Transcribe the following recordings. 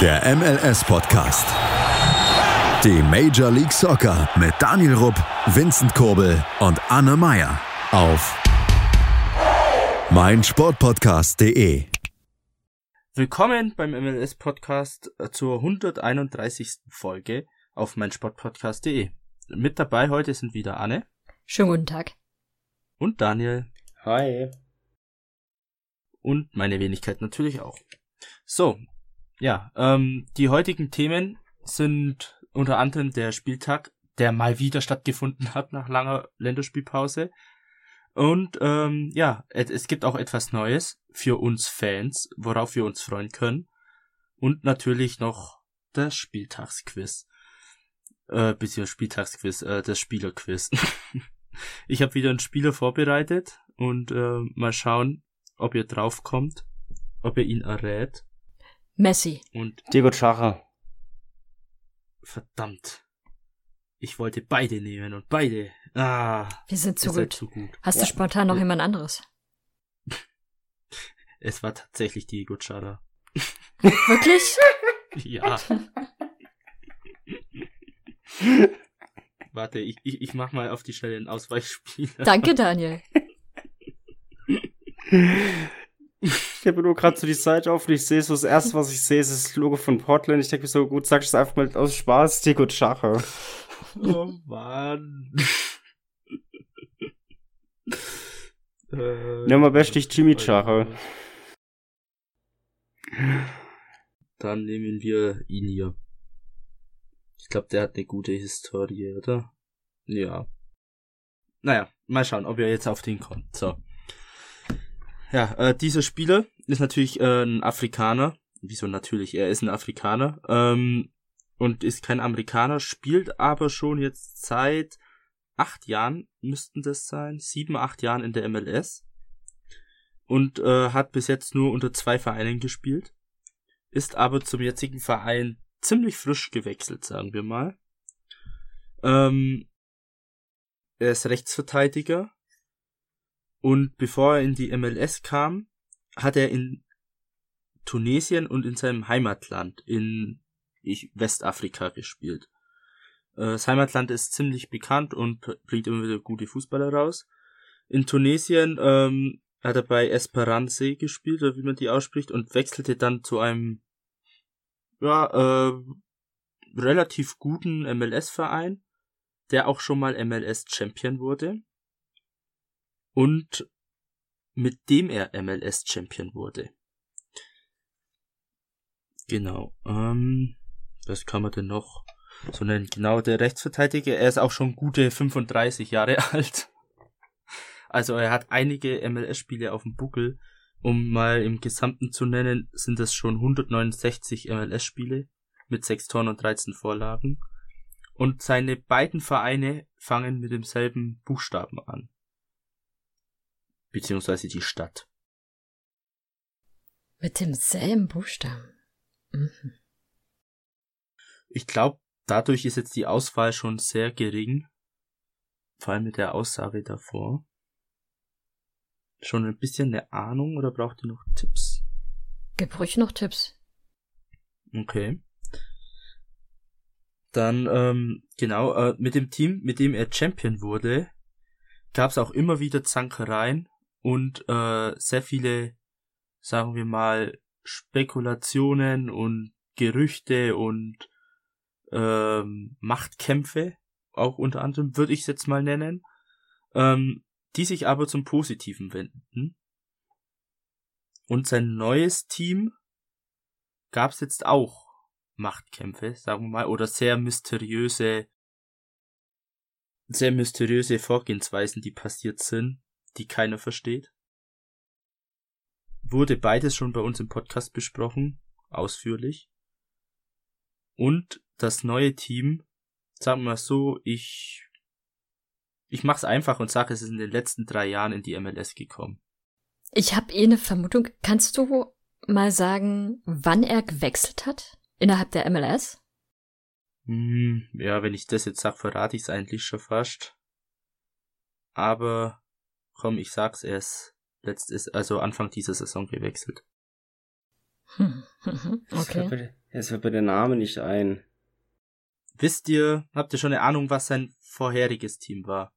Der MLS-Podcast. Die Major League Soccer mit Daniel Rupp, Vincent Kurbel und Anne Meyer auf meinsportpodcast.de. Willkommen beim MLS-Podcast zur 131. Folge auf meinsportpodcast.de. Mit dabei heute sind wieder Anne. Schönen guten Tag. Und Daniel. Hi. Und meine Wenigkeit natürlich auch. So, ja, ähm, die heutigen Themen sind unter anderem der Spieltag, der mal wieder stattgefunden hat nach langer Länderspielpause. Und ähm, ja, es gibt auch etwas Neues für uns Fans, worauf wir uns freuen können. Und natürlich noch das Spieltagsquiz. Äh, beziehungsweise Spieltagsquiz, äh, das Spielerquiz. ich habe wieder einen Spieler vorbereitet und äh, mal schauen, ob ihr draufkommt, ob ihr ihn errät. Messi. Und Diego Chara. verdammt. Ich wollte beide nehmen und beide. Ah, Wir sind zu gut. zu gut. Hast Ja. du spontan noch Ja. jemand anderes? Es war tatsächlich Diego Chara. Wirklich? Ja. Warte, ich, ich, ich mach mal auf die Schnelle einen Ausweichspieler. Danke, Daniel. Ich habe nur gerade so die Seite auf und ich sehe so, das erste, was ich sehe, ist das Logo von Portland. Ich denke mir so, gut, sag ich es einfach mal aus Spaß, Diego Chara. Oh Mann. äh, Nimm mal bestlich Jimmy Chara. Dann nehmen wir ihn hier. Ich glaube, der hat eine gute Historie, oder? Ja. Naja, mal schauen, ob er jetzt auf den kommt. So. Ja, äh, dieser Spieler ist natürlich äh, ein Afrikaner. Wieso natürlich? Er ist ein Afrikaner. Ähm, und ist kein Amerikaner, spielt aber schon jetzt seit acht Jahren, müssten das sein, sieben, acht Jahren in der MLS. Und äh, hat bis jetzt nur unter zwei Vereinen gespielt ist aber zum jetzigen Verein ziemlich frisch gewechselt, sagen wir mal. Ähm, er ist Rechtsverteidiger und bevor er in die MLS kam, hat er in Tunesien und in seinem Heimatland in Westafrika gespielt. Äh, Das Heimatland ist ziemlich bekannt und bringt immer wieder gute Fußballer raus. In Tunesien ähm, hat er bei Esperance gespielt, oder wie man die ausspricht, und wechselte dann zu einem ja, äh, relativ guten MLS-Verein, der auch schon mal MLS-Champion wurde. Und mit dem er MLS-Champion wurde. Genau. Ähm, was kann man denn noch so nennen? Genau, der Rechtsverteidiger, er ist auch schon gute 35 Jahre alt. Also er hat einige MLS-Spiele auf dem Buckel. Um mal im Gesamten zu nennen, sind es schon 169 MLS-Spiele mit 6 Toren und 13 Vorlagen. Und seine beiden Vereine fangen mit demselben Buchstaben an. Beziehungsweise die Stadt. Mit demselben Buchstaben. Mhm. Ich glaube, dadurch ist jetzt die Auswahl schon sehr gering. Vor allem mit der Aussage davor. Schon ein bisschen eine Ahnung oder braucht ihr noch Tipps? Gib ruhig noch Tipps. Okay. Dann, ähm, genau, äh, mit dem Team, mit dem er Champion wurde, gab es auch immer wieder Zankereien und äh, sehr viele, sagen wir mal, Spekulationen und Gerüchte und ähm, Machtkämpfe, auch unter anderem, würde ich es jetzt mal nennen, ähm, die sich aber zum Positiven wenden. Und sein neues Team gab es jetzt auch Machtkämpfe, sagen wir mal, oder sehr mysteriöse, sehr mysteriöse Vorgehensweisen, die passiert sind, die keiner versteht. Wurde beides schon bei uns im Podcast besprochen, ausführlich. Und das neue Team, sagen wir mal so, ich, ich mach's einfach und sage, es ist in den letzten drei Jahren in die MLS gekommen. Ich habe eh eine Vermutung. Kannst du mal sagen, wann er gewechselt hat? Innerhalb der MLS? Hm, ja, wenn ich das jetzt sag, verrate ich's eigentlich schon fast. Aber komm, ich sag's erst letztes, also Anfang dieser Saison gewechselt. Hm, mhm, okay. Es fällt mir der Name nicht ein. Wisst ihr, habt ihr schon eine Ahnung, was sein vorheriges Team war?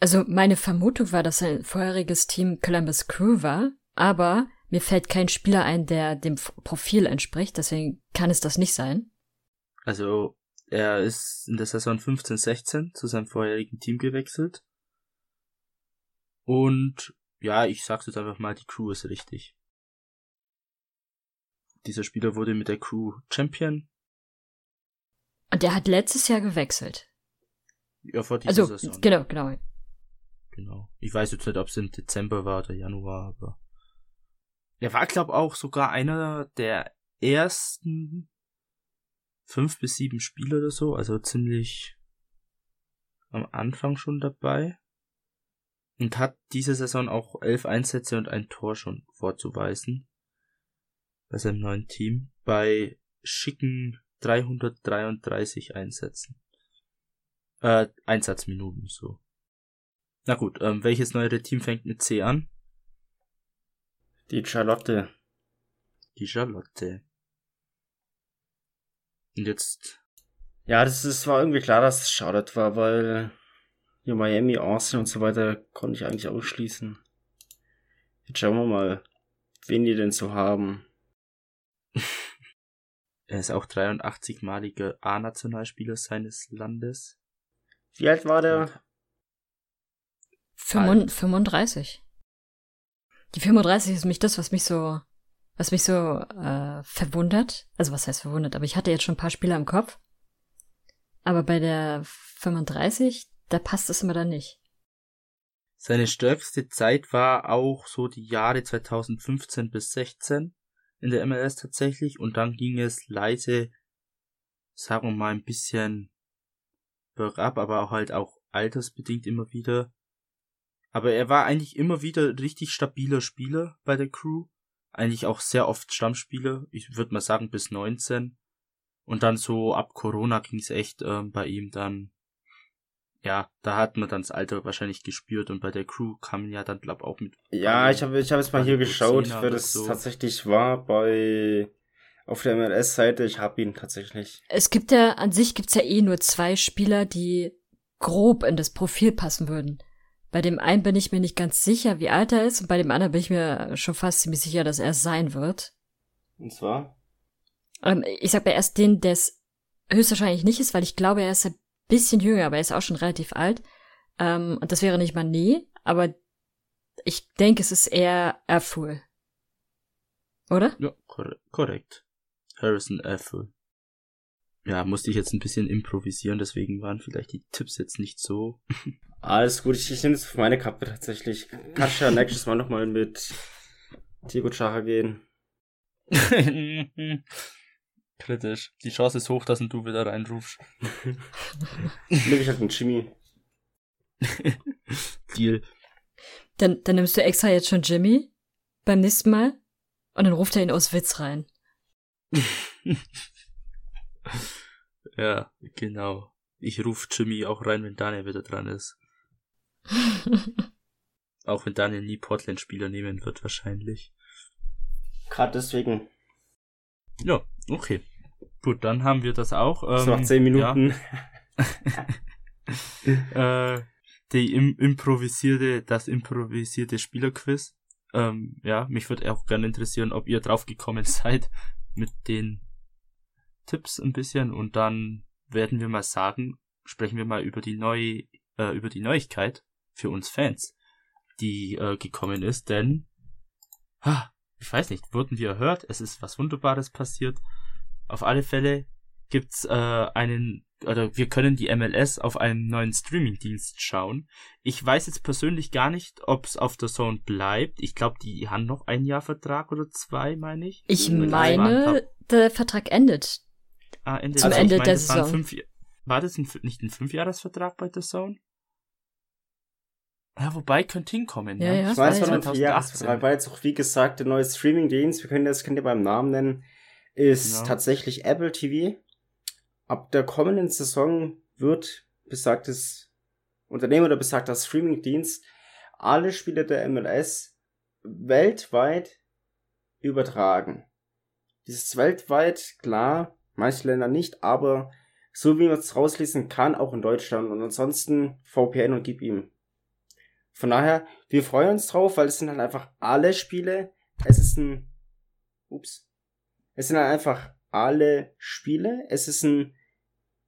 Also meine Vermutung war, dass sein vorheriges Team Columbus Crew war, aber mir fällt kein Spieler ein, der dem Profil entspricht, deswegen kann es das nicht sein. Also er ist in der Saison 15-16 zu seinem vorherigen Team gewechselt. Und ja, ich sag's jetzt einfach mal, die Crew ist richtig. Dieser Spieler wurde mit der Crew Champion. Und der hat letztes Jahr gewechselt. Ja, vor dieser Also, Saison. genau, genau. Genau. Ich weiß jetzt nicht, ob es im Dezember war oder Januar, aber. Er war, glaub auch sogar einer der ersten fünf bis sieben Spiele oder so, also ziemlich am Anfang schon dabei. Und hat diese Saison auch elf Einsätze und ein Tor schon vorzuweisen. Bei seinem neuen Team. Bei schicken 333 Einsätzen. Äh, Einsatzminuten, so. Na gut, ähm, welches neuere Team fängt mit C an? Die Charlotte. Die Charlotte. Und jetzt, Ja, das, ist, war irgendwie klar, dass es Charlotte war, weil ja, Miami, Austin und so weiter konnte ich eigentlich ausschließen. Jetzt schauen wir mal, wen die denn so haben. er ist auch 83-maliger A-Nationalspieler seines Landes. Wie alt war der? Fünfund- 35. Die 35 ist mich das, was mich so, was mich so äh, verwundert. Also was heißt verwundert? Aber ich hatte jetzt schon ein paar Spieler im Kopf. Aber bei der 35, da passt es immer dann nicht. Seine stärkste Zeit war auch so die Jahre 2015 bis 16 in der MLS tatsächlich und dann ging es leise, sagen wir mal, ein bisschen bergab, aber auch halt auch altersbedingt immer wieder. Aber er war eigentlich immer wieder richtig stabiler Spieler bei der Crew. Eigentlich auch sehr oft Stammspieler. Ich würde mal sagen bis 19. Und dann so ab Corona ging es echt ähm, bei ihm dann. Ja, da hat man dann das Alter wahrscheinlich gespürt und bei der Crew kam man ja dann glaub auch mit. Ja, ich habe ich hab jetzt mal hier geschaut, wer das so. tatsächlich war bei auf der MLS-Seite. Ich habe ihn tatsächlich. Es gibt ja, an sich gibt's ja eh nur zwei Spieler, die grob in das Profil passen würden. Bei dem einen bin ich mir nicht ganz sicher, wie alt er ist, und bei dem anderen bin ich mir schon fast ziemlich sicher, dass er es sein wird. Und zwar? Ähm, ich sag bei erst den, der es höchstwahrscheinlich nicht ist, weil ich glaube, er ist ein bisschen jünger, aber er ist auch schon relativ alt. Ähm, und das wäre nicht Mané, aber ich denke, es ist eher Erful. Oder? Ja, korre korrekt. Harrison Apple. Ja, musste ich jetzt ein bisschen improvisieren, deswegen waren vielleicht die Tipps jetzt nicht so. Alles gut, ich, ich nehme es auf meine Kappe tatsächlich. Kannst ja nächstes Mal nochmal mit Diego Chara gehen. Kritisch. Die Chance ist hoch, dass du wieder reinrufst. Nehme ich halt einen Jimmy. Deal. Dann, dann nimmst du extra jetzt schon Jimmy beim nächsten Mal und dann ruft er ihn aus Witz rein. ja, genau. Ich ruf Jimmy auch rein, wenn Daniel wieder dran ist. Auch wenn Daniel nie Portland-Spieler nehmen wird, wahrscheinlich. Gerade deswegen. Ja, okay. Gut, dann haben wir das auch. Ähm, nach 10 Minuten. Ja, äh, die im, improvisierte, das improvisierte Spielerquiz. Ähm, ja, mich würde auch gerne interessieren, ob ihr drauf gekommen seid mit den Tipps ein bisschen und dann werden wir mal sagen, sprechen wir mal über die neue, äh, über die Neuigkeit für uns Fans, die äh, gekommen ist, denn ah, ich weiß nicht, wurden wir erhört, es ist was Wunderbares passiert. Auf alle Fälle gibt's äh, einen oder wir können die MLS auf einem neuen Streamingdienst schauen. Ich weiß jetzt persönlich gar nicht, ob es auf der Zone bleibt. Ich glaube, die haben noch ein Jahr Vertrag oder zwei, meine ich. Ich meine, der Vertrag endet. Ah, Ende Zum also Ende ich meine, der Saison. Fünf, war das ein, nicht ein Fünfjahresvertrag bei der Zone? Ja, wobei könnte hinkommen. Ja, ja. Ich weiß, war war ja ein Vierjahresvertrag, weil jetzt auch, wie gesagt, der neue Streaming-Dienst, wir können das, könnt ihr beim Namen nennen, ist Ja. tatsächlich Apple TV. Ab der kommenden Saison wird besagtes Unternehmen oder besagter Streaming-Dienst alle Spiele der MLS weltweit übertragen. dieses weltweit, klar, manche Länder nicht, aber so wie man es rauslesen kann, auch in Deutschland. Und ansonsten VPN und gib ihm. Von daher, wir freuen uns drauf, weil es sind halt einfach alle Spiele. Es ist ein, ups, es sind halt einfach alle Spiele. Es ist ein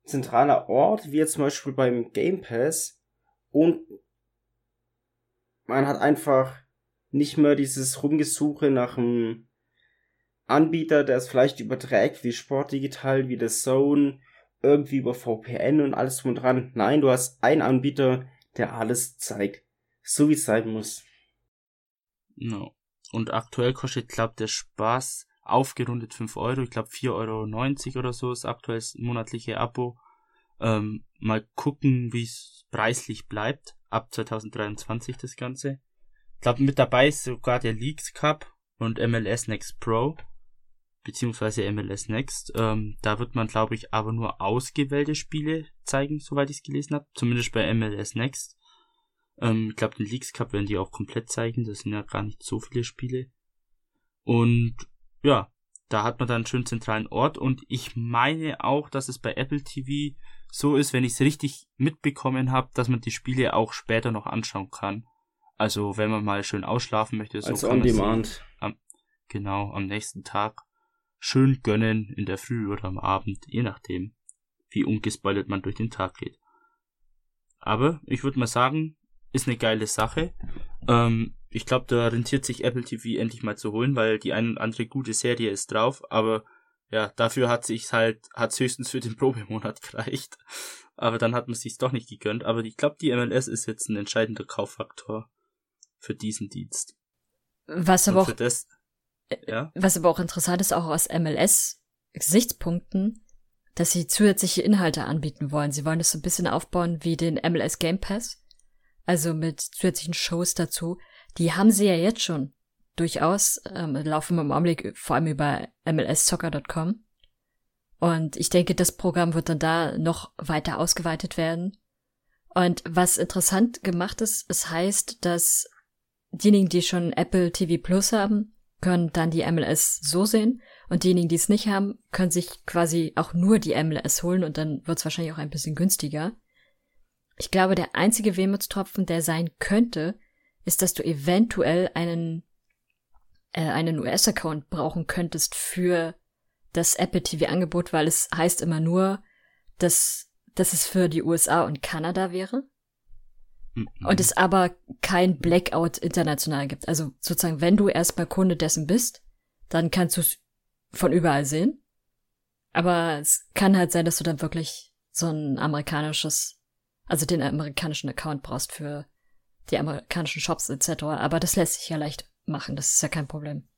zentraler Ort, wie jetzt zum Beispiel beim Game Pass. Und man hat einfach nicht mehr dieses Rumgesuche nach einem Anbieter, der es vielleicht überträgt, wie Sportdigital, wie The Zone, irgendwie über VPN und alles drum und dran. Nein, du hast einen Anbieter, der alles zeigt. So wie es sein muss. No. Und aktuell kostet, glaube der Spaß aufgerundet 5 Euro. Ich glaube 4,90 Euro oder so ist aktuell das monatliche Abo. Ähm, mal gucken, wie es preislich bleibt. Ab 2023 das Ganze. Ich glaube, mit dabei ist sogar der Leagues Cup und MLS Next Pro beziehungsweise MLS Next. Ähm, da wird man, glaube ich, aber nur ausgewählte Spiele zeigen, soweit ich es gelesen habe. Zumindest bei MLS Next. Ähm, ich glaube, den Leagues Cup werden die auch komplett zeigen. Das sind ja gar nicht so viele Spiele. Und ja, da hat man dann einen schönen zentralen Ort. Und ich meine auch, dass es bei Apple TV so ist, wenn ich es richtig mitbekommen habe, dass man die Spiele auch später noch anschauen kann. Also wenn man mal schön ausschlafen möchte, so also on demand. Am, genau, am nächsten Tag schön gönnen in der Früh oder am Abend, je nachdem, wie ungespoilert man durch den Tag geht. Aber ich würde mal sagen, ist eine geile Sache. Ähm, ich glaube, da rentiert sich Apple TV endlich mal zu holen, weil die eine und andere gute Serie ist drauf, aber ja, dafür hat sich's halt, hat's höchstens für den Probemonat gereicht. Aber dann hat man sich's doch nicht gegönnt. Aber ich glaube, die MLS ist jetzt ein entscheidender Kauffaktor für diesen Dienst. Was aber auch, das, ja? Was aber auch interessant ist, auch aus MLS-Gesichtspunkten, dass sie zusätzliche Inhalte anbieten wollen. Sie wollen das so ein bisschen aufbauen wie den MLS Game Pass. Also mit zusätzlichen Shows dazu. Die haben sie ja jetzt schon durchaus, ähm, laufen im Augenblick vor allem über mlssoccer.com. Und ich denke, das Programm wird dann da noch weiter ausgeweitet werden. Und was interessant gemacht ist, es heißt, dass diejenigen, die schon Apple TV Plus haben, können dann die MLS so sehen und diejenigen, die es nicht haben, können sich quasi auch nur die MLS holen und dann wird es wahrscheinlich auch ein bisschen günstiger. Ich glaube, der einzige Wehmutstropfen, der sein könnte, ist, dass du eventuell einen äh, einen US-Account brauchen könntest für das Apple TV-Angebot, weil es heißt immer nur, dass, dass es für die USA und Kanada wäre. Und es aber kein Blackout international gibt. Also sozusagen, wenn du erstmal Kunde dessen bist, dann kannst du es von überall sehen. Aber es kann halt sein, dass du dann wirklich so ein amerikanisches, also den amerikanischen Account brauchst für die amerikanischen Shops etc. Aber das lässt sich ja leicht machen, das ist ja kein Problem.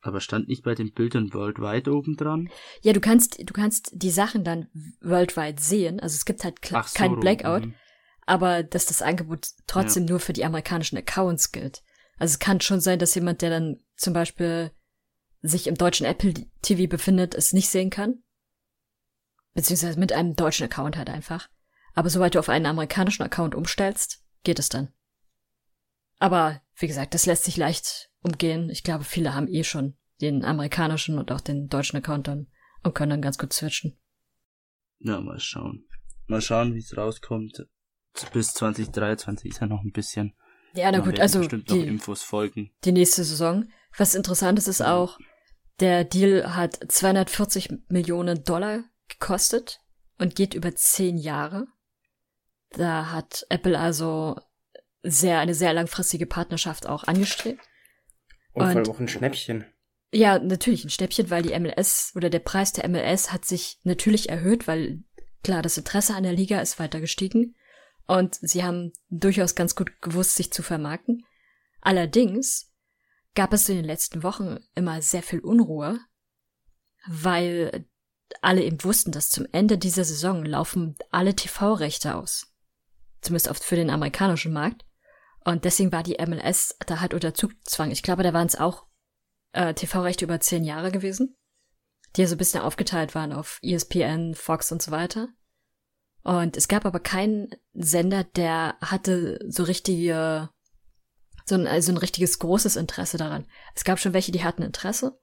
Aber stand nicht bei den Bildern worldwide oben dran? Ja, du kannst, du kannst die Sachen dann worldwide sehen. Also es gibt halt so, kein Blackout. Mhm aber dass das Angebot trotzdem ja. nur für die amerikanischen Accounts gilt. Also es kann schon sein, dass jemand, der dann zum Beispiel sich im deutschen Apple TV befindet, es nicht sehen kann. Beziehungsweise mit einem deutschen Account halt einfach. Aber sobald du auf einen amerikanischen Account umstellst, geht es dann. Aber wie gesagt, das lässt sich leicht umgehen. Ich glaube, viele haben eh schon den amerikanischen und auch den deutschen Account dann und können dann ganz gut switchen. Ja, mal schauen. Mal schauen, wie es rauskommt bis 2023 ist ja noch ein bisschen. Ja, na gut, also bestimmt die, noch Infos folgen. Die nächste Saison. Was interessant ist, ist auch, der Deal hat 240 Millionen Dollar gekostet und geht über zehn Jahre. Da hat Apple also sehr, eine sehr langfristige Partnerschaft auch angestrebt. Und, und auch ein Schnäppchen. Ja, natürlich ein Schnäppchen, weil die MLS oder der Preis der MLS hat sich natürlich erhöht, weil klar, das Interesse an der Liga ist weiter gestiegen. Und sie haben durchaus ganz gut gewusst, sich zu vermarkten. Allerdings gab es in den letzten Wochen immer sehr viel Unruhe, weil alle eben wussten, dass zum Ende dieser Saison laufen alle TV-Rechte aus. Zumindest oft für den amerikanischen Markt. Und deswegen war die MLS da halt unter Zugzwang. Ich glaube, da waren es auch äh, TV-Rechte über zehn Jahre gewesen, die ja so ein bisschen aufgeteilt waren auf ESPN, Fox und so weiter. Und es gab aber keinen Sender, der hatte so richtige, so ein, also ein richtiges großes Interesse daran. Es gab schon welche, die hatten Interesse,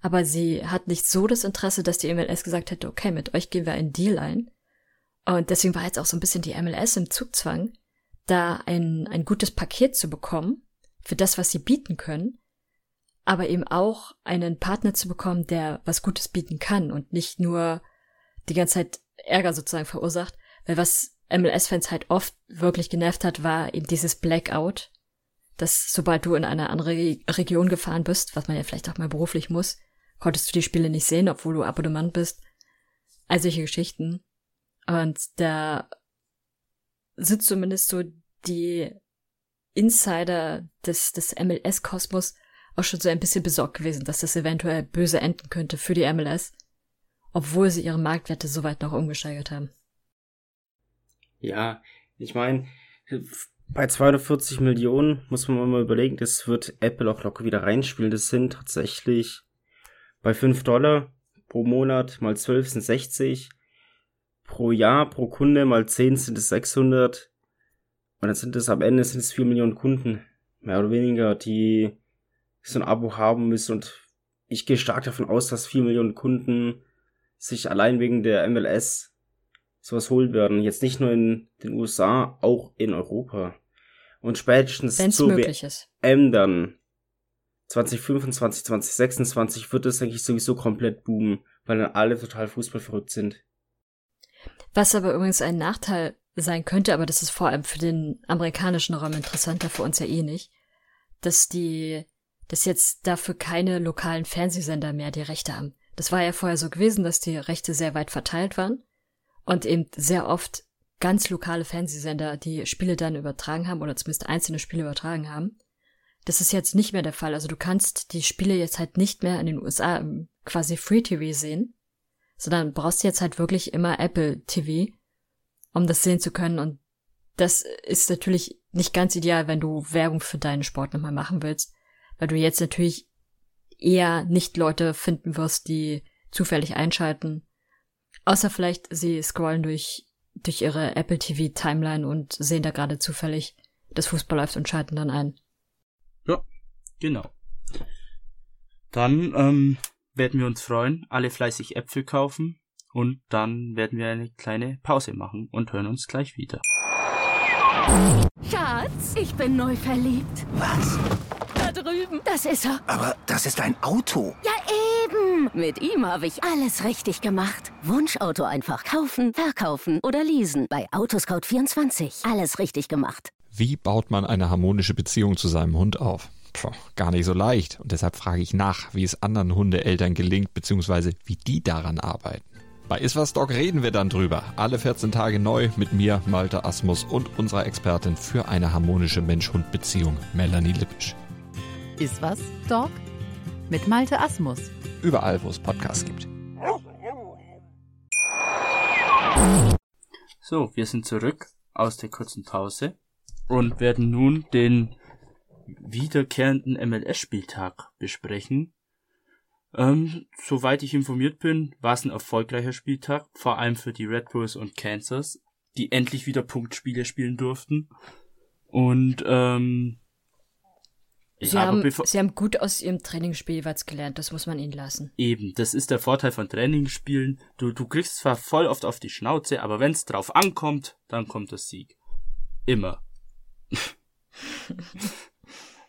aber sie hat nicht so das Interesse, dass die MLS gesagt hätte, okay, mit euch gehen wir einen Deal ein. Und deswegen war jetzt auch so ein bisschen die MLS im Zugzwang, da ein, ein gutes Paket zu bekommen für das, was sie bieten können, aber eben auch einen Partner zu bekommen, der was Gutes bieten kann und nicht nur die ganze Zeit Ärger sozusagen verursacht. Weil was MLS-Fans halt oft wirklich genervt hat, war eben dieses Blackout, dass sobald du in eine andere Region gefahren bist, was man ja vielleicht auch mal beruflich muss, konntest du die Spiele nicht sehen, obwohl du Abonnement bist. All solche Geschichten. Und da sind zumindest so die Insider des, des MLS-Kosmos auch schon so ein bisschen besorgt gewesen, dass das eventuell böse enden könnte für die MLS, obwohl sie ihre Marktwerte so weit noch umgesteigert haben. Ja, ich meine, bei 240 Millionen muss man mal überlegen, das wird Apple auch locker wieder reinspielen. Das sind tatsächlich bei 5 Dollar pro Monat mal 12 sind 60. Pro Jahr, pro Kunde mal 10 sind es 600. Und dann sind es am Ende sind es 4 Millionen Kunden. Mehr oder weniger, die so ein Abo haben müssen. Und ich gehe stark davon aus, dass 4 Millionen Kunden sich allein wegen der MLS sowas holen werden. Jetzt nicht nur in den USA, auch in Europa. Und spätestens Wenn's ist. WM dann 2025, 2026 wird es, denke ich, sowieso komplett boomen, weil dann alle total Fußball verrückt sind. Was aber übrigens ein Nachteil sein könnte, aber das ist vor allem für den amerikanischen Raum interessanter, für uns ja eh nicht, dass die, dass jetzt dafür keine lokalen Fernsehsender mehr die Rechte haben. Das war ja vorher so gewesen, dass die Rechte sehr weit verteilt waren und eben sehr oft ganz lokale Fernsehsender die Spiele dann übertragen haben oder zumindest einzelne Spiele übertragen haben. Das ist jetzt nicht mehr der Fall. Also du kannst die Spiele jetzt halt nicht mehr in den USA quasi Free TV sehen, sondern brauchst jetzt halt wirklich immer Apple TV, um das sehen zu können. Und das ist natürlich nicht ganz ideal, wenn du Werbung für deinen Sport nochmal machen willst, weil du jetzt natürlich eher nicht Leute finden wirst, die zufällig einschalten. Außer vielleicht sie scrollen durch, durch ihre Apple TV Timeline und sehen da gerade zufällig, dass Fußball läuft und schalten dann ein. Ja, genau. Dann ähm, werden wir uns freuen, alle fleißig Äpfel kaufen und dann werden wir eine kleine Pause machen und hören uns gleich wieder. Schatz, ich bin neu verliebt. Was? Da drüben. Das ist er. Aber das ist ein Auto. Ja, eben. Mit ihm habe ich alles richtig gemacht. Wunschauto einfach kaufen, verkaufen oder leasen. Bei Autoscout24. Alles richtig gemacht. Wie baut man eine harmonische Beziehung zu seinem Hund auf? Puh, gar nicht so leicht. Und deshalb frage ich nach, wie es anderen Hundeeltern gelingt, beziehungsweise wie die daran arbeiten. Bei Iswas Dog reden wir dann drüber. Alle 14 Tage neu mit mir, Malte Asmus und unserer Expertin für eine harmonische Mensch-Hund-Beziehung, Melanie Lippisch. Iswas Dog mit Malte Asmus. Überall, wo es Podcasts gibt. So, wir sind zurück aus der kurzen Pause und werden nun den wiederkehrenden MLS-Spieltag besprechen. Ähm, soweit ich informiert bin, war es ein erfolgreicher Spieltag, vor allem für die Red Bulls und Kansas, die endlich wieder Punktspiele spielen durften. Und ähm, Sie, haben, sie haben gut aus ihrem Trainingsspiel jeweils gelernt, das muss man ihnen lassen. Eben, das ist der Vorteil von Trainingsspielen. Du, du kriegst zwar voll oft auf die Schnauze, aber wenn es drauf ankommt, dann kommt der Sieg. Immer.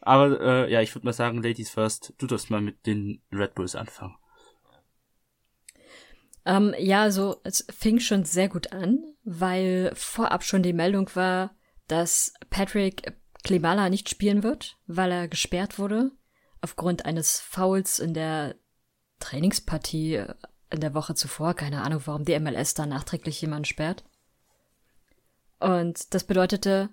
aber äh, ja, ich würde mal sagen, Ladies first, du darfst mal mit den Red Bulls anfangen. Ähm, ja, also es fing schon sehr gut an, weil vorab schon die Meldung war, dass Patrick Klimala nicht spielen wird, weil er gesperrt wurde aufgrund eines Fouls in der Trainingspartie äh, in der Woche zuvor. Keine Ahnung, warum die MLS da nachträglich jemanden sperrt. Und das bedeutete,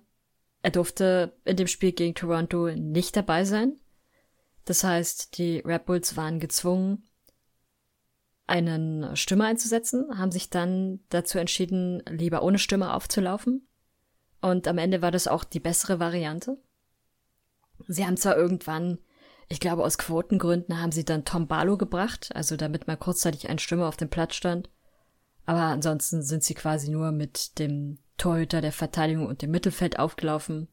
er durfte in dem Spiel gegen Toronto nicht dabei sein. Das heißt, die Red Bulls waren gezwungen, einen Stürmer einzusetzen, haben sich dann dazu entschieden, lieber ohne Stürmer aufzulaufen. Und am Ende war das auch die bessere Variante. Sie haben zwar irgendwann, ich glaube aus Quotengründen, haben sie dann Tom Barlow gebracht, also damit mal kurzzeitig ein Stürmer auf dem Platz stand. Aber ansonsten sind sie quasi nur mit dem Torhüter der Verteidigung und dem Mittelfeld aufgelaufen.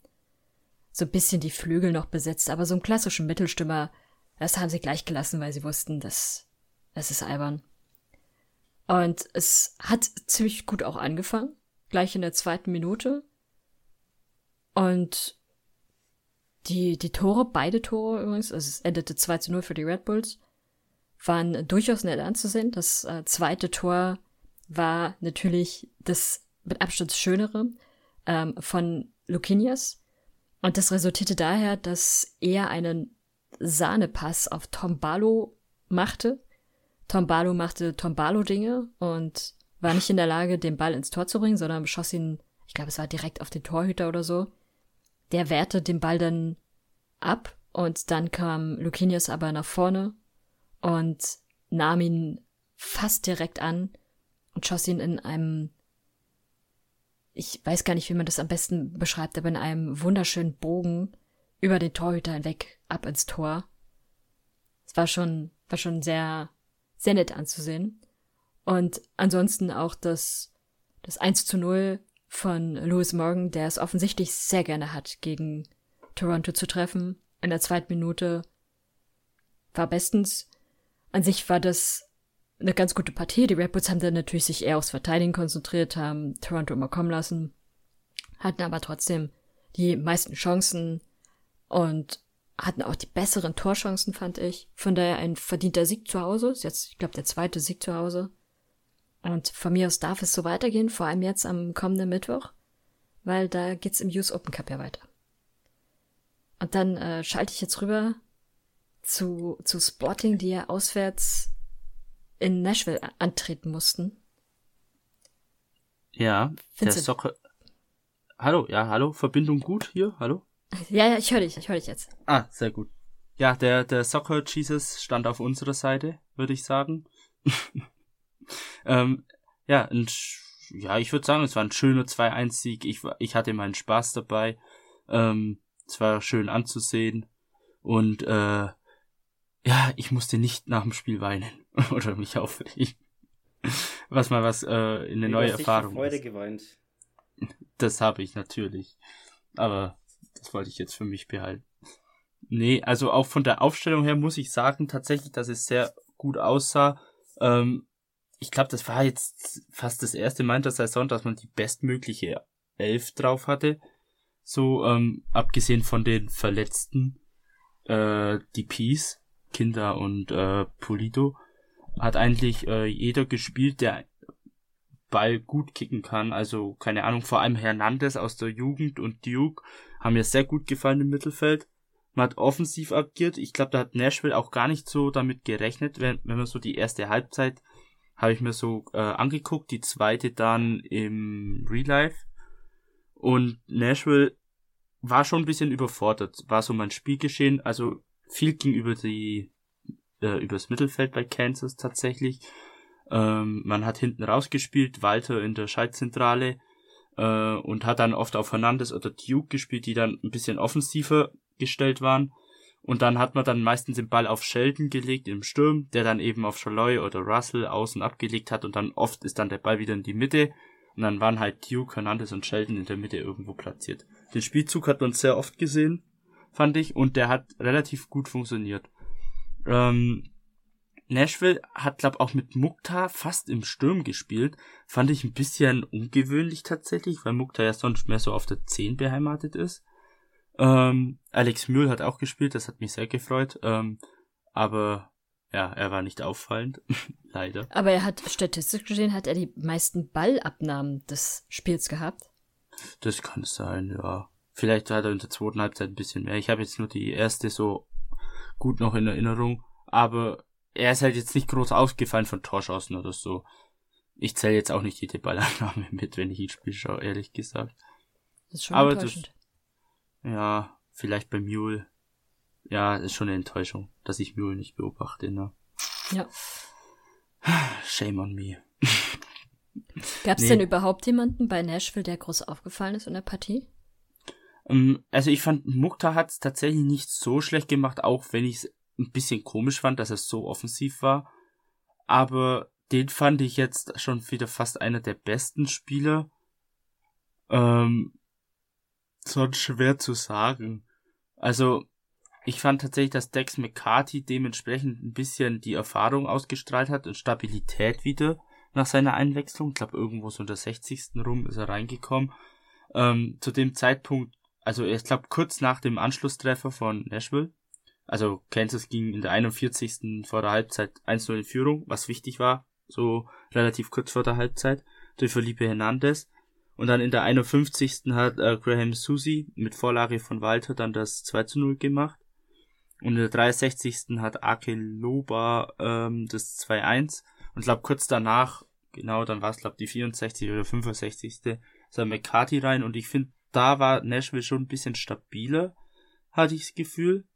So ein bisschen die Flügel noch besetzt, aber so einen klassischen Mittelstürmer Das haben sie gleich gelassen, weil sie wussten, dass das ist albern. Und es hat ziemlich gut auch angefangen, gleich in der zweiten Minute. Und die, die Tore, beide Tore übrigens, also es endete 2 zu 0 für die Red Bulls, waren durchaus nett anzusehen. Das äh, zweite Tor war natürlich das mit Abstand schönere ähm, von Lucinias. Und das resultierte daher, dass er einen Sahnepass auf Tom Barlow machte. Tom Barlow machte Tom Barlow Dinge und war nicht in der Lage, den Ball ins Tor zu bringen, sondern schoss ihn, ich glaube, es war direkt auf den Torhüter oder so. Der wehrte den Ball dann ab und dann kam Lucinius aber nach vorne und nahm ihn fast direkt an und schoss ihn in einem, ich weiß gar nicht, wie man das am besten beschreibt, aber in einem wunderschönen Bogen über den Torhüter hinweg ab ins Tor. Es war schon, war schon sehr, sehr nett anzusehen. Und ansonsten auch das, das 1 zu 0 von Lewis Morgan, der es offensichtlich sehr gerne hat, gegen Toronto zu treffen. In der zweiten Minute war bestens. An sich war das eine ganz gute Partie. Die Red Bulls haben dann natürlich sich eher aufs Verteidigen konzentriert, haben Toronto immer kommen lassen, hatten aber trotzdem die meisten Chancen und hatten auch die besseren Torchancen, fand ich. Von daher ein verdienter Sieg zu Hause. Ist jetzt, ich glaube, der zweite Sieg zu Hause. Und von mir aus darf es so weitergehen, vor allem jetzt am kommenden Mittwoch, weil da geht's im US Open Cup ja weiter. Und dann äh, schalte ich jetzt rüber zu, zu Sporting, die ja auswärts in Nashville antreten mussten. Ja, der Soccer. Hallo, ja, hallo, Verbindung gut hier, hallo? Ja, ja, ich höre dich, ich höre dich jetzt. Ah, sehr gut. Ja, der, der Soccer Jesus stand auf unserer Seite, würde ich sagen. ähm, ja, ein, ja, ich würde sagen, es war ein schöner 2-1-Sieg. Ich, ich hatte meinen Spaß dabei. Ähm, es war schön anzusehen. Und äh, ja, ich musste nicht nach dem Spiel weinen oder mich aufregen. Was mal was äh, in eine neue Erfahrung. Freude geweint. Das habe ich natürlich. Aber das wollte ich jetzt für mich behalten. Nee, also auch von der Aufstellung her muss ich sagen, tatsächlich, dass es sehr gut aussah. Ähm, ich glaube, das war jetzt fast das erste Mal in der Saison, dass man die bestmögliche Elf drauf hatte. So, ähm, abgesehen von den Verletzten, äh, die Peace, Kinder und äh, Polito, hat eigentlich äh, jeder gespielt, der Ball gut kicken kann. Also, keine Ahnung, vor allem Hernandez aus der Jugend und Duke haben mir sehr gut gefallen im Mittelfeld. Man hat offensiv agiert. Ich glaube, da hat Nashville auch gar nicht so damit gerechnet, wenn, wenn man so die erste Halbzeit habe ich mir so äh, angeguckt, die zweite dann im Real Life. Und Nashville war schon ein bisschen überfordert, war so mein Spielgeschehen. Also viel ging über die äh, übers Mittelfeld bei Kansas tatsächlich. Ähm, man hat hinten rausgespielt, Walter in der Schaltzentrale äh, und hat dann oft auf Hernandez oder Duke gespielt, die dann ein bisschen offensiver gestellt waren. Und dann hat man dann meistens den Ball auf Sheldon gelegt im Sturm, der dann eben auf Shaloi oder Russell außen abgelegt hat und dann oft ist dann der Ball wieder in die Mitte und dann waren halt Duke, Hernandez und Sheldon in der Mitte irgendwo platziert. Den Spielzug hat man sehr oft gesehen, fand ich, und der hat relativ gut funktioniert. Ähm, Nashville hat, glaub, auch mit Mukta fast im Sturm gespielt. Fand ich ein bisschen ungewöhnlich tatsächlich, weil Mukta ja sonst mehr so auf der 10 beheimatet ist. Ähm, Alex Mühl hat auch gespielt, das hat mich sehr gefreut. Ähm, aber ja, er war nicht auffallend, leider. Aber er hat statistisch gesehen hat er die meisten Ballabnahmen des Spiels gehabt. Das kann sein, ja. Vielleicht hat er in der zweiten Halbzeit ein bisschen mehr. Ich habe jetzt nur die erste so gut noch in Erinnerung, aber er ist halt jetzt nicht groß aufgefallen von Torschancen oder so. Ich zähle jetzt auch nicht jede Ballannahme mit, wenn ich ein Spiel schaue, ehrlich gesagt. Das ist schon aber enttäuschend. Das, ja, vielleicht bei Mule. Ja, ist schon eine Enttäuschung, dass ich Mule nicht beobachte, ne? Ja. Shame on me. Gab es nee. denn überhaupt jemanden bei Nashville, der groß aufgefallen ist in der Partie? Ähm, also ich fand, Mukta hat es tatsächlich nicht so schlecht gemacht, auch wenn ich es ein bisschen komisch fand, dass er so offensiv war. Aber den fand ich jetzt schon wieder fast einer der besten Spieler. Ähm, sonst schwer zu sagen. Also, ich fand tatsächlich, dass Dex McCarthy dementsprechend ein bisschen die Erfahrung ausgestrahlt hat und Stabilität wieder nach seiner Einwechslung. Ich glaube, irgendwo so in der 60. rum ist er reingekommen. Ähm, zu dem Zeitpunkt, also ich glaube kurz nach dem Anschlusstreffer von Nashville, also Kansas ging in der 41. vor der Halbzeit 1-0 in Führung, was wichtig war, so relativ kurz vor der Halbzeit, durch Felipe Hernandez. Und dann in der 51. hat äh, Graham Susi mit Vorlage von Walter dann das 2 0 gemacht. Und in der 63. hat Akel Loba ähm, das 2-1. Und ich glaube kurz danach, genau, dann war es glaube die 64. oder 65. ist McCarthy rein. Und ich finde, da war Nashville schon ein bisschen stabiler, hatte ich das Gefühl.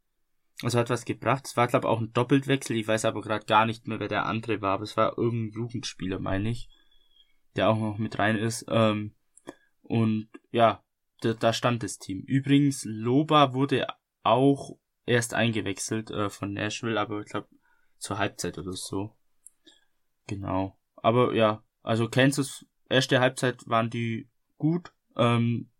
Also hat was gebracht. Es war, glaube auch ein Doppelwechsel. Ich weiß aber gerade gar nicht mehr, wer der andere war. Aber es war irgendein Jugendspieler, meine ich. Der auch noch mit rein ist. Ähm, und ja, da, da stand das Team. Übrigens, Loba wurde auch erst eingewechselt äh, von Nashville, aber ich glaube zur Halbzeit oder so. Genau. Aber ja, also Kansas, erste Halbzeit waren die gut. Ähm,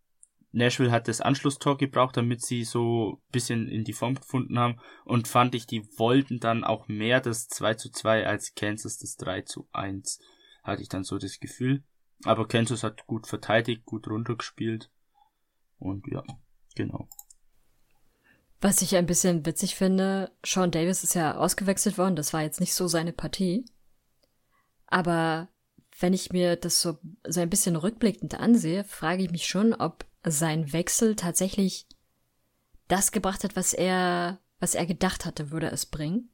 Nashville hat das Anschlusstor gebraucht, damit sie so bisschen in die Form gefunden haben. Und fand ich, die wollten dann auch mehr das 2 zu 2 als Kansas das 3 zu 1. Hatte ich dann so das Gefühl. Aber Kansas hat gut verteidigt, gut runtergespielt. Und ja, genau. Was ich ein bisschen witzig finde, Sean Davis ist ja ausgewechselt worden, das war jetzt nicht so seine Partie. Aber wenn ich mir das so, so ein bisschen rückblickend ansehe, frage ich mich schon, ob sein Wechsel tatsächlich das gebracht hat, was er, was er gedacht hatte, würde es bringen.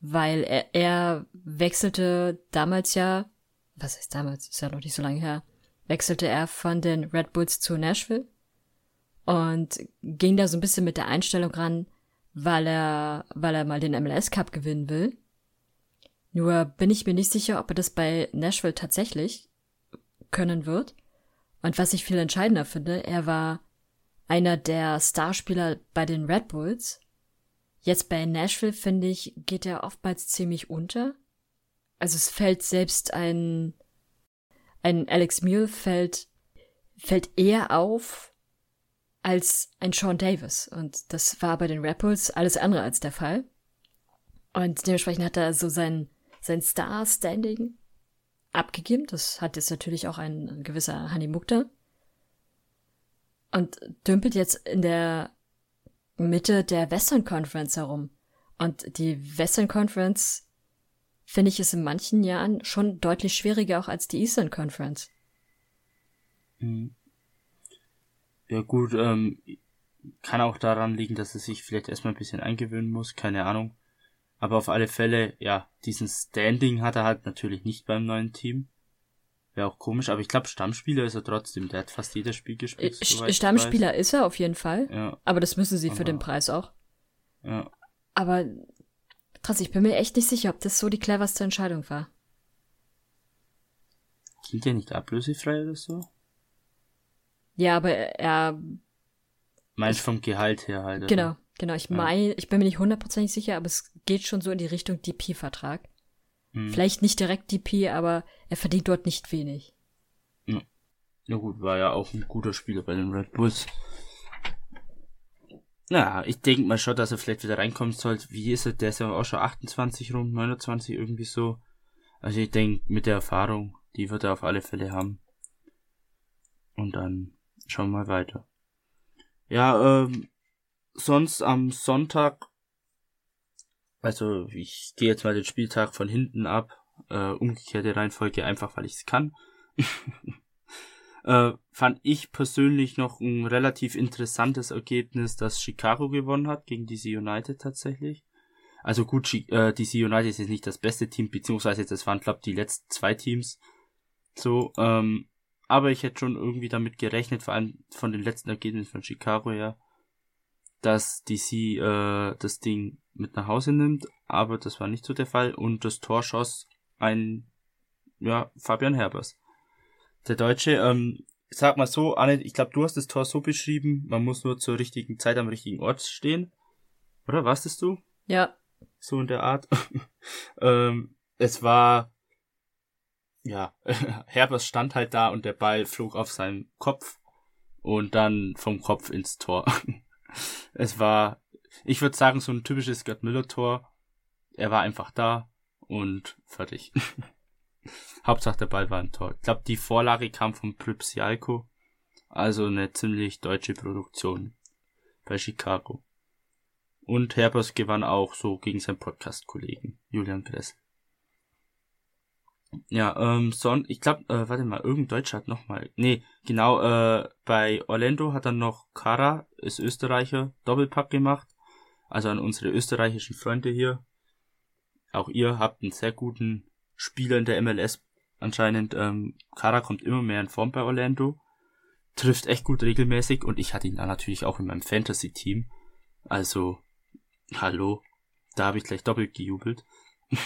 Weil er, er wechselte damals ja, was heißt damals, ist ja noch nicht so lange her, wechselte er von den Red Bulls zu Nashville und ging da so ein bisschen mit der Einstellung ran, weil er, weil er mal den MLS Cup gewinnen will. Nur bin ich mir nicht sicher, ob er das bei Nashville tatsächlich können wird. Und was ich viel entscheidender finde, er war einer der Starspieler bei den Red Bulls. Jetzt bei Nashville, finde ich, geht er oftmals ziemlich unter. Also es fällt selbst ein, ein Alex Mule fällt, fällt eher auf, als ein Sean Davis. Und das war bei den Red Bulls alles andere als der Fall. Und dementsprechend hat er so sein, sein Star-Standing abgegeben. Das hat jetzt natürlich auch ein, gewisser Hani Mukta. Und dümpelt jetzt in der Mitte der Western Conference herum. Und die Western Conference, finde ich, ist in manchen Jahren schon deutlich schwieriger auch als die Eastern Conference. Mhm. Ja gut, ähm, kann auch daran liegen, dass er sich vielleicht erstmal ein bisschen eingewöhnen muss, keine Ahnung. Aber auf alle Fälle, ja, diesen Standing hat er halt natürlich nicht beim neuen Team. Wäre auch komisch, aber ich glaube, Stammspieler ist er trotzdem. Der hat fast jedes Spiel gespielt. Äh, Stammspieler ist er auf jeden Fall. Ja. Aber das müssen sie aber, für den Preis auch. Ja. Aber krass, ich bin mir echt nicht sicher, ob das so die cleverste Entscheidung war. Klingt der nicht ablösefrei oder so? Ja, aber er. Meinst vom Gehalt her halt. Genau, oder? Genau. Ich meine, ja. ich bin mir nicht hundertprozentig sicher, aber es geht schon so in die Richtung DP-Vertrag. Hm. Vielleicht nicht direkt DP, aber er verdient dort nicht wenig. Ja. ja gut, war ja auch ein guter Spieler bei den Red Bulls. Na, ich denke mal schon, dass er vielleicht wieder reinkommen sollte. Wie ist er? Der ist ja auch schon 28 rum, 29 irgendwie so. Also ich denke, mit der Erfahrung, die wird er auf alle Fälle haben. Und dann schauen wir mal weiter. Ja, ähm, sonst am Sonntag, also ich gehe jetzt mal den Spieltag von hinten ab, äh, umgekehrte Reihenfolge, einfach weil ich es kann. äh, fand ich persönlich noch ein relativ interessantes Ergebnis, dass Chicago gewonnen hat gegen DC United tatsächlich. Also gut, äh, DC United ist jetzt nicht das beste Team, beziehungsweise das waren, glaube die letzten zwei Teams. So, ähm, aber ich hätte schon irgendwie damit gerechnet, vor allem von den letzten Ergebnissen von Chicago her, dass DC äh, das Ding mit nach Hause nimmt, aber das war nicht so der Fall und das Tor schoss ein ja, Fabian Herbers. Der Deutsche, ähm, sag mal so, Anne, ich glaube, du hast das Tor so beschrieben, man muss nur zur richtigen Zeit am richtigen Ort stehen. Oder warst es du? Ja. So in der Art. ähm, es war ja, Herbers stand halt da und der Ball flog auf seinen Kopf und dann vom Kopf ins Tor. es war, Ich würde sagen, so ein typisches Gerd Müller-Tor. Er war einfach da und fertig. Hauptsache der Ball war ein Tor. Ich glaube, die Vorlage kam von Pripsialko. Also eine ziemlich deutsche Produktion bei Chicago. Und Herbers gewann auch so gegen seinen Podcast-Kollegen Julian Gress. Ja, ähm, Son, ich glaube, äh, warte mal, irgendein Deutscher hat noch mal, nee, genau, äh, bei Orlando hat dann noch Kara, ist Österreicher, Doppelpack gemacht. Also an unsere österreichischen Freunde hier. Auch ihr habt einen sehr guten Spieler in der MLS anscheinend. Ähm, Kara kommt immer mehr in Form bei Orlando. Trifft echt gut regelmäßig und ich hatte ihn dann natürlich auch in meinem Fantasy-Team. Also, hallo. Da habe ich gleich doppelt gejubelt.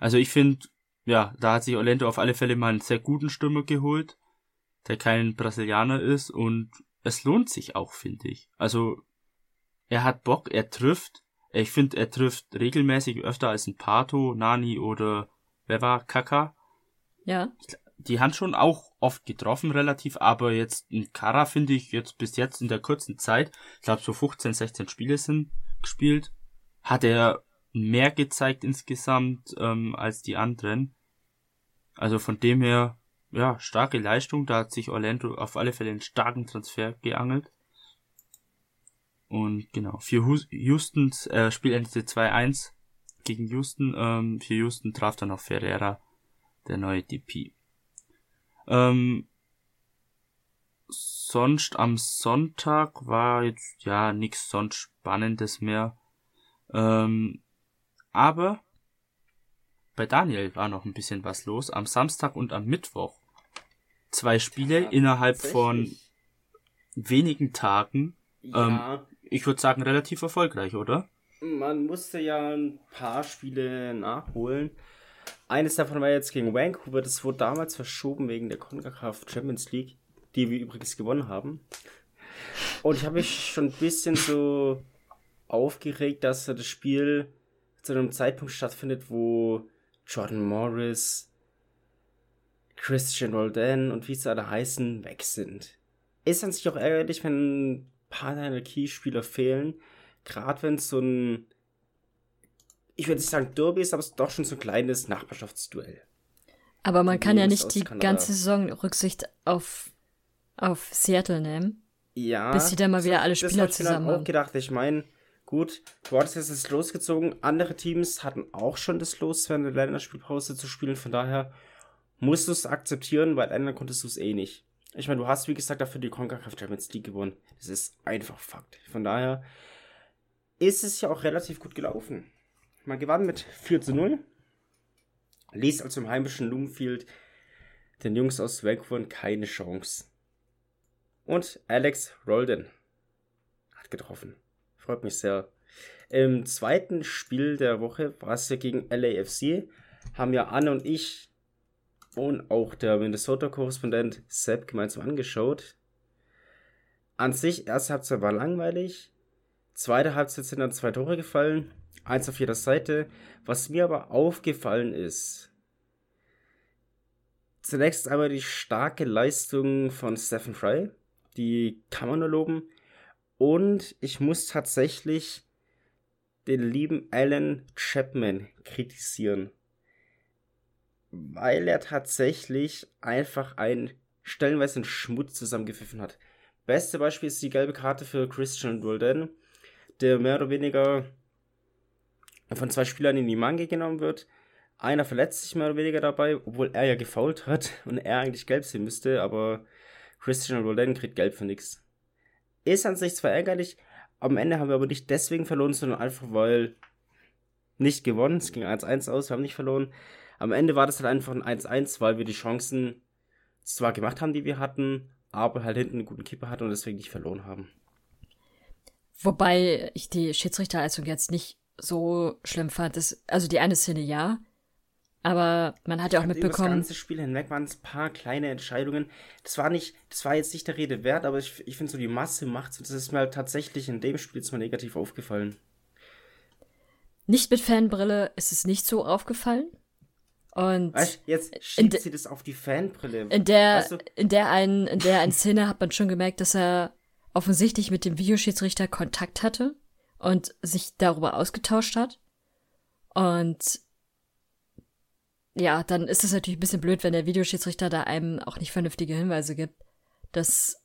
also ich finde, ja, da hat sich Orlando auf alle Fälle mal einen sehr guten Stürmer geholt, der kein Brasilianer ist und es lohnt sich auch, finde ich. Also, er hat Bock, er trifft. Ich finde, er trifft regelmäßig öfter als ein Pato, Nani oder wer war Kaka. Ja. Die haben schon auch oft getroffen, relativ, aber jetzt ein Kara finde ich jetzt bis jetzt in der kurzen Zeit, ich glaube so 15, 16 Spiele sind gespielt, hat er mehr gezeigt insgesamt ähm, als die anderen. Also von dem her, ja, starke Leistung. Da hat sich Orlando auf alle Fälle einen starken Transfer geangelt. Und genau, für Houston äh, Spiel endete 2-1 gegen Houston. Ähm, für Houston traf dann auch Ferreira, der neue DP. Ähm, sonst am Sonntag war jetzt ja nichts sonst Spannendes mehr. Ähm, aber bei Daniel war noch ein bisschen was los. Am Samstag und am Mittwoch. Zwei Spiele ja, innerhalb von wenigen Tagen. Ja. Ähm, ich würde sagen, relativ erfolgreich, oder? Man musste ja ein paar Spiele nachholen. Eines davon war jetzt gegen Vancouver. Das wurde damals verschoben wegen der CONCACAF Champions League, die wir übrigens gewonnen haben. Und ich habe mich schon ein bisschen so aufgeregt, dass das Spiel zu einem Zeitpunkt stattfindet, wo Jordan Morris, Christian Roldan und wie sie alle heißen, weg sind. Ist an sich auch ärgerlich, wenn ein paar deiner Keyspieler fehlen. Gerade wenn es so ein, ich würde nicht sagen Derby ist, aber es ist doch schon so ein kleines Nachbarschaftsduell. Aber man kann ja nicht die ganze Saison Rücksicht auf, auf Seattle nehmen. Ja. Bis sie dann mal wieder alle Spieler das zusammen ich auch gedacht. Ich meine, Gut, du jetzt das losgezogen. Andere Teams hatten auch schon das Los, während der Länderspielpause zu spielen. Von daher musst du es akzeptieren, weil ändern konntest du es eh nicht. Ich meine, du hast, wie gesagt, dafür die CONCACAF Champions League gewonnen. Das ist einfach Fakt. Von daher ist es ja auch relativ gut gelaufen. Man gewann mit 4 zu 0. Ließ also im heimischen Loomfield den Jungs aus Vancouver keine Chance. Und Alex Rolden hat getroffen. Freut mich sehr. Im zweiten Spiel der Woche war es ja gegen LAFC. Haben ja Anne und ich und auch der Minnesota-Korrespondent Sepp gemeinsam angeschaut. An sich, erste Halbzeit war langweilig. Zweite Halbzeit sind dann zwei Tore gefallen. Eins auf jeder Seite. Was mir aber aufgefallen ist, zunächst einmal die starke Leistung von Stephen Fry. Die kann man nur loben. Und ich muss tatsächlich den lieben Alan Chapman kritisieren. Weil er tatsächlich einfach einen stellenweise einen Schmutz zusammengepfiffen hat. Beste Beispiel ist die gelbe Karte für Christian Roldan, der mehr oder weniger von zwei Spielern in die Mange genommen wird. Einer verletzt sich mehr oder weniger dabei, obwohl er ja gefault hat und er eigentlich gelb sehen müsste, aber Christian Roldan kriegt gelb für nichts. Ist an sich zwar ärgerlich, am Ende haben wir aber nicht deswegen verloren, sondern einfach weil nicht gewonnen. Es ging 1-1 aus, wir haben nicht verloren. Am Ende war das halt einfach ein 1-1, weil wir die Chancen zwar gemacht haben, die wir hatten, aber halt hinten einen guten Keeper hatten und deswegen nicht verloren haben. Wobei ich die Schiedsrichterleistung jetzt nicht so schlimm fand. Das, also die eine Szene ja, aber man hat ja auch mitbekommen. Das ganze Spiel hinweg waren es ein paar kleine Entscheidungen. Das war nicht, das war jetzt nicht der Rede wert, aber ich, ich finde so die Masse macht Das ist mir halt tatsächlich in dem Spiel jetzt mal negativ aufgefallen. Nicht mit Fanbrille ist es nicht so aufgefallen. Und weißt, jetzt schiebt sie das auf die Fanbrille. In der, weißt du? in der einen, in der einen Szene hat man schon gemerkt, dass er offensichtlich mit dem Videoschiedsrichter Kontakt hatte. und sich darüber ausgetauscht hat. Und ja, dann ist es natürlich ein bisschen blöd, wenn der Videoschiedsrichter da einem auch nicht vernünftige Hinweise gibt, dass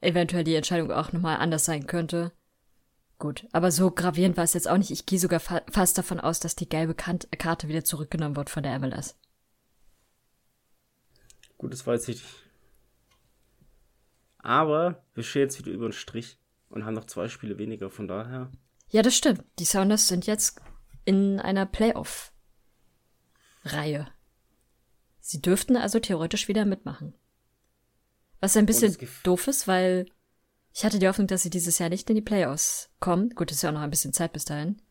eventuell die Entscheidung auch nochmal anders sein könnte. Gut, aber so gravierend war es jetzt auch nicht. Ich gehe sogar fa fast davon aus, dass die gelbe Kant Karte wieder zurückgenommen wird von der MLS. Gut, das weiß ich nicht. Aber wir stehen jetzt wieder über den Strich und haben noch zwei Spiele weniger, von daher. Ja, das stimmt. Die Sounders sind jetzt in einer Playoff-Reihe. Sie dürften also theoretisch wieder mitmachen. Was ein bisschen doof ist, weil ich hatte die Hoffnung, dass sie dieses Jahr nicht in die Playoffs kommen. Gut, ist ja auch noch ein bisschen Zeit bis dahin.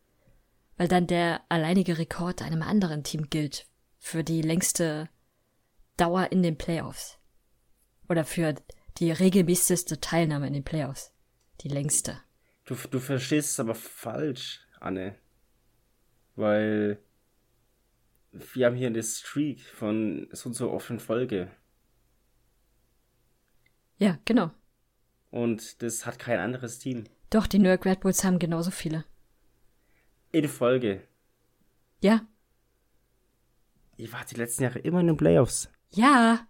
Weil dann der alleinige Rekord einem anderen Team gilt für die längste Dauer in den Playoffs. Oder für die regelmäßigste Teilnahme in den Playoffs. Die längste. Du, du verstehst es aber falsch, Anne. Weil wir haben hier eine Streak von so und so oft in Folge. Ja, genau. Und das hat kein anderes Team. Doch, die New York Red Bulls haben genauso viele. In Folge. Ja. Ihr wart die letzten Jahre immer in den Playoffs. Ja.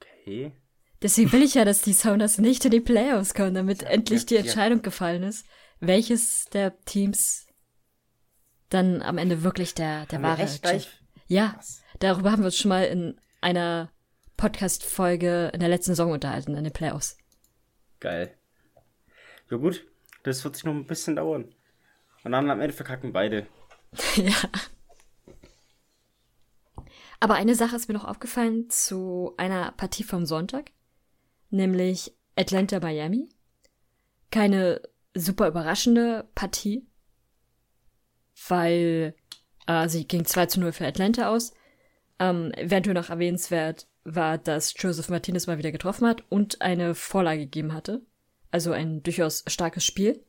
Okay. Deswegen will ich ja, dass die Sounders nicht in die Playoffs kommen, damit ja, endlich die Entscheidung ja. gefallen ist, welches der Teams dann am Ende wirklich der, der wahre Chef. Ja, Was? darüber haben wir uns schon mal in einer Podcast-Folge in der letzten Saison unterhalten, in den Playoffs. Geil. Ja gut, das wird sich noch ein bisschen dauern. Und dann am Ende verkacken beide. ja. Aber eine Sache ist mir noch aufgefallen zu einer Partie vom Sonntag nämlich Atlanta Miami. Keine super überraschende Partie, weil äh, sie ging 2 zu 0 für Atlanta aus. Ähm, eventuell noch erwähnenswert war, dass Joseph Martinez mal wieder getroffen hat und eine Vorlage gegeben hatte. Also ein durchaus starkes Spiel.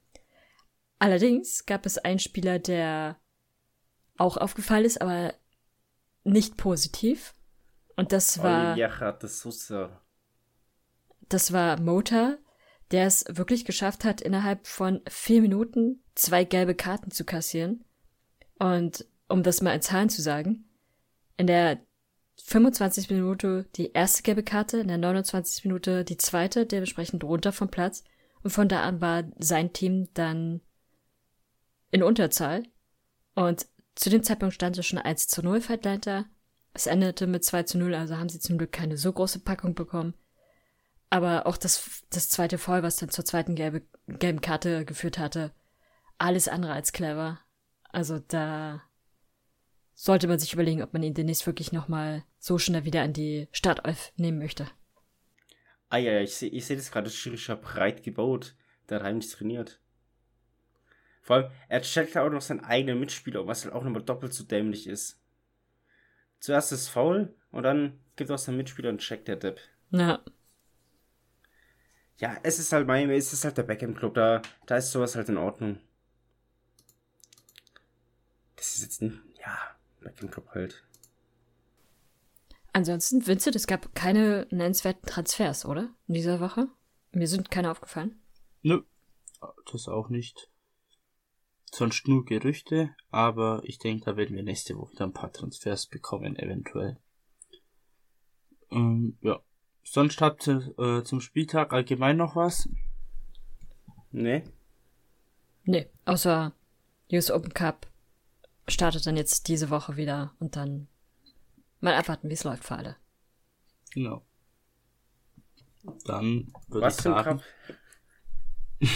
Allerdings gab es einen Spieler, der auch aufgefallen ist, aber nicht positiv. Und das war. Das war Mota, der es wirklich geschafft hat, innerhalb von vier Minuten zwei gelbe Karten zu kassieren. Und um das mal in Zahlen zu sagen, in der 25 Minute die erste gelbe Karte, in der 29 Minute die zweite, dementsprechend runter vom Platz. Und von da an war sein Team dann in Unterzahl. Und zu dem Zeitpunkt stand es schon 1 zu 0 für Atlanta. Es endete mit 2 zu 0, also haben sie zum Glück keine so große Packung bekommen. Aber auch das, das zweite Foul, was dann zur zweiten gelbe, gelben Karte geführt hatte, alles andere als clever. Also da sollte man sich überlegen, ob man ihn demnächst wirklich nochmal so schnell wieder an die Startelf nehmen möchte. Ah ja, ich sehe ich seh das gerade, Schirischer breit gebaut. Der hat heimlich trainiert. Vor allem, er checkt auch noch seinen eigenen Mitspieler, was halt auch nochmal doppelt so dämlich ist. Zuerst das Foul und dann gibt er auch seinen Mitspieler und checkt der Depp. Ja ja, es ist halt Miami, es ist halt der Beckham Club, da, da ist sowas halt in Ordnung. Das ist jetzt ein, ja, Club halt. Ansonsten, Vincent, es gab keine nennenswerten Transfers, oder? In dieser Woche? Mir sind keine aufgefallen. Nö, das auch nicht. Sonst nur Gerüchte, aber ich denke, da werden wir nächste Woche wieder ein paar Transfers bekommen, eventuell. Ähm, ja. Sonst habt ihr äh, zum Spieltag allgemein noch was? Nee. Nee, außer US Open Cup startet dann jetzt diese Woche wieder und dann mal abwarten, wie es läuft für alle. Genau. Dann würde ich sagen.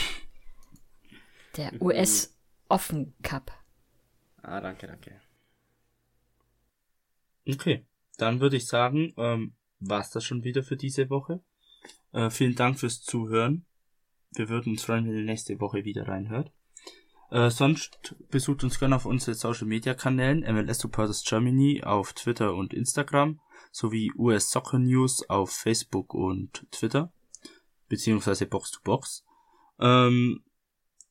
Der US Offen Cup. Ah, danke, danke. Okay, dann würde ich sagen, ähm, war's das schon wieder für diese Woche. Äh, vielen Dank fürs Zuhören. Wir würden uns freuen, wenn ihr nächste Woche wieder reinhört. Äh, sonst besucht uns gerne auf unseren Social Media Kanälen MLS Supporters Germany auf Twitter und Instagram sowie US Soccer News auf Facebook und Twitter beziehungsweise Box to Box. Ähm,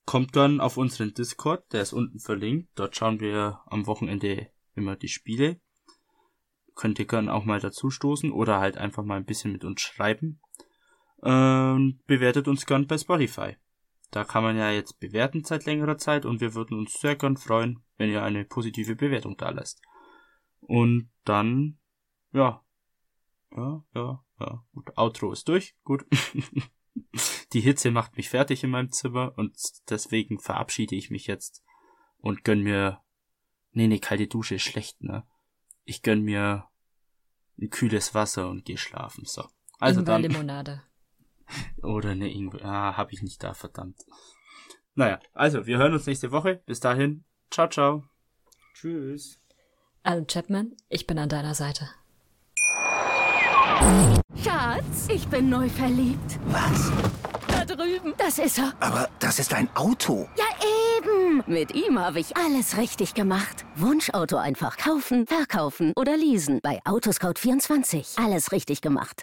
kommt dann auf unseren Discord, der ist unten verlinkt. Dort schauen wir am Wochenende immer die Spiele könnt ihr gerne auch mal dazu stoßen oder halt einfach mal ein bisschen mit uns schreiben. Ähm, bewertet uns gern bei Spotify. Da kann man ja jetzt bewerten seit längerer Zeit und wir würden uns sehr gern freuen, wenn ihr eine positive Bewertung da lässt. Und dann, ja, ja, ja, ja, gut, Outro ist durch, gut. Die Hitze macht mich fertig in meinem Zimmer und deswegen verabschiede ich mich jetzt und gönn mir, nee, nee, kalte Dusche ist schlecht, ne? Ich gönn mir ein kühles Wasser und geh schlafen, so. Also dann. Limonade. Oder eine Ingwer. Ah, hab ich nicht da, verdammt. Naja, also, wir hören uns nächste Woche. Bis dahin. Ciao, ciao. Tschüss. Alan Chapman, ich bin an deiner Seite. Schatz, ich bin neu verliebt. Was? Da drüben. Das ist er. Aber das ist ein Auto. Ja, eben. Mit ihm habe ich alles richtig gemacht. Wunschauto einfach kaufen, verkaufen oder leasen. Bei Autoscout24. Alles richtig gemacht.